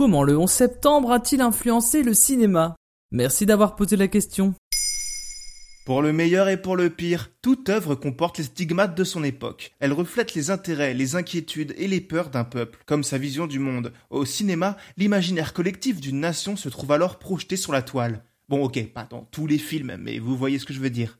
Comment le 11 septembre a-t-il influencé le cinéma? Merci d'avoir posé la question. Pour le meilleur et pour le pire, toute œuvre comporte les stigmates de son époque. Elle reflète les intérêts, les inquiétudes et les peurs d'un peuple, comme sa vision du monde. Au cinéma, l'imaginaire collectif d'une nation se trouve alors projeté sur la toile. Bon ok, pas dans tous les films, mais vous voyez ce que je veux dire.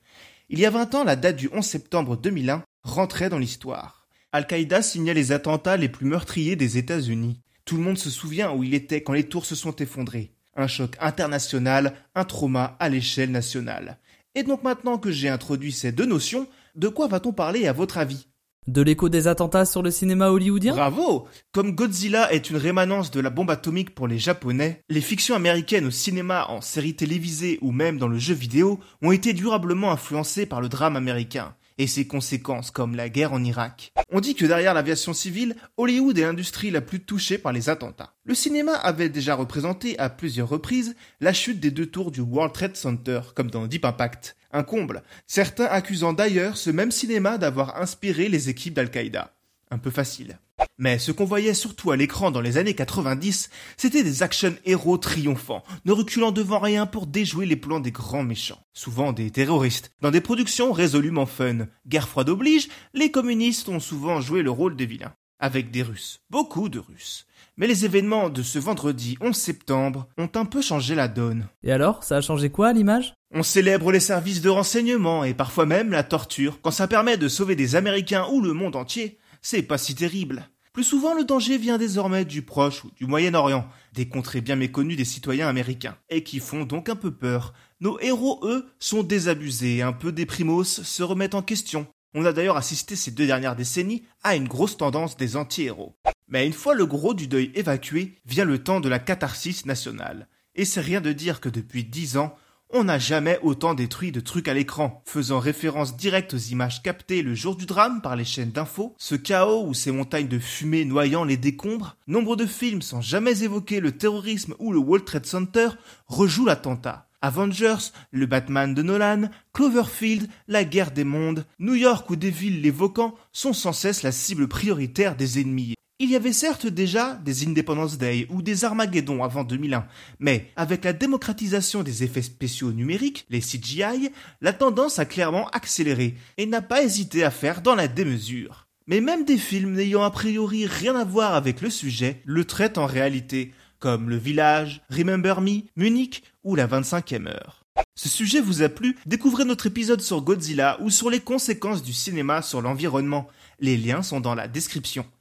Il y a 20 ans, la date du 11 septembre 2001 rentrait dans l'histoire. Al-Qaïda signait les attentats les plus meurtriers des États-Unis. Tout le monde se souvient où il était quand les tours se sont effondrées. Un choc international, un trauma à l'échelle nationale. Et donc maintenant que j'ai introduit ces deux notions, de quoi va-t-on parler à votre avis? De l'écho des attentats sur le cinéma hollywoodien? Bravo Comme Godzilla est une rémanence de la bombe atomique pour les Japonais, les fictions américaines au cinéma, en séries télévisées ou même dans le jeu vidéo ont été durablement influencées par le drame américain et ses conséquences comme la guerre en Irak. On dit que derrière l'aviation civile, Hollywood est l'industrie la plus touchée par les attentats. Le cinéma avait déjà représenté à plusieurs reprises la chute des deux tours du World Trade Center, comme dans Deep Impact. Un comble, certains accusant d'ailleurs ce même cinéma d'avoir inspiré les équipes d'Al-Qaïda. Un peu facile. Mais ce qu'on voyait surtout à l'écran dans les années 90, c'était des action héros triomphants, ne reculant devant rien pour déjouer les plans des grands méchants, souvent des terroristes, dans des productions résolument fun. Guerre froide oblige, les communistes ont souvent joué le rôle des vilains, avec des Russes, beaucoup de Russes. Mais les événements de ce vendredi 11 septembre ont un peu changé la donne. Et alors, ça a changé quoi à l'image? On célèbre les services de renseignement et parfois même la torture quand ça permet de sauver des Américains ou le monde entier. C'est pas si terrible. Plus souvent, le danger vient désormais du Proche ou du Moyen-Orient, des contrées bien méconnues des citoyens américains, et qui font donc un peu peur. Nos héros, eux, sont désabusés, un peu déprimos, se remettent en question. On a d'ailleurs assisté ces deux dernières décennies à une grosse tendance des anti-héros. Mais une fois le gros du deuil évacué, vient le temps de la catharsis nationale. Et c'est rien de dire que depuis dix ans, on n'a jamais autant détruit de trucs à l'écran, faisant référence directe aux images captées le jour du drame par les chaînes d'infos, ce chaos ou ces montagnes de fumée noyant les décombres, nombre de films sans jamais évoquer le terrorisme ou le World Trade Center rejouent l'attentat. Avengers, le Batman de Nolan, Cloverfield, la guerre des mondes, New York ou des villes l'évoquant sont sans cesse la cible prioritaire des ennemis. Il y avait certes déjà des Independence Day ou des Armageddon avant 2001, mais avec la démocratisation des effets spéciaux numériques, les CGI, la tendance a clairement accéléré et n'a pas hésité à faire dans la démesure. Mais même des films n'ayant a priori rien à voir avec le sujet le traitent en réalité, comme Le Village, Remember Me, Munich ou La 25e heure. Ce sujet vous a plu? Découvrez notre épisode sur Godzilla ou sur les conséquences du cinéma sur l'environnement. Les liens sont dans la description.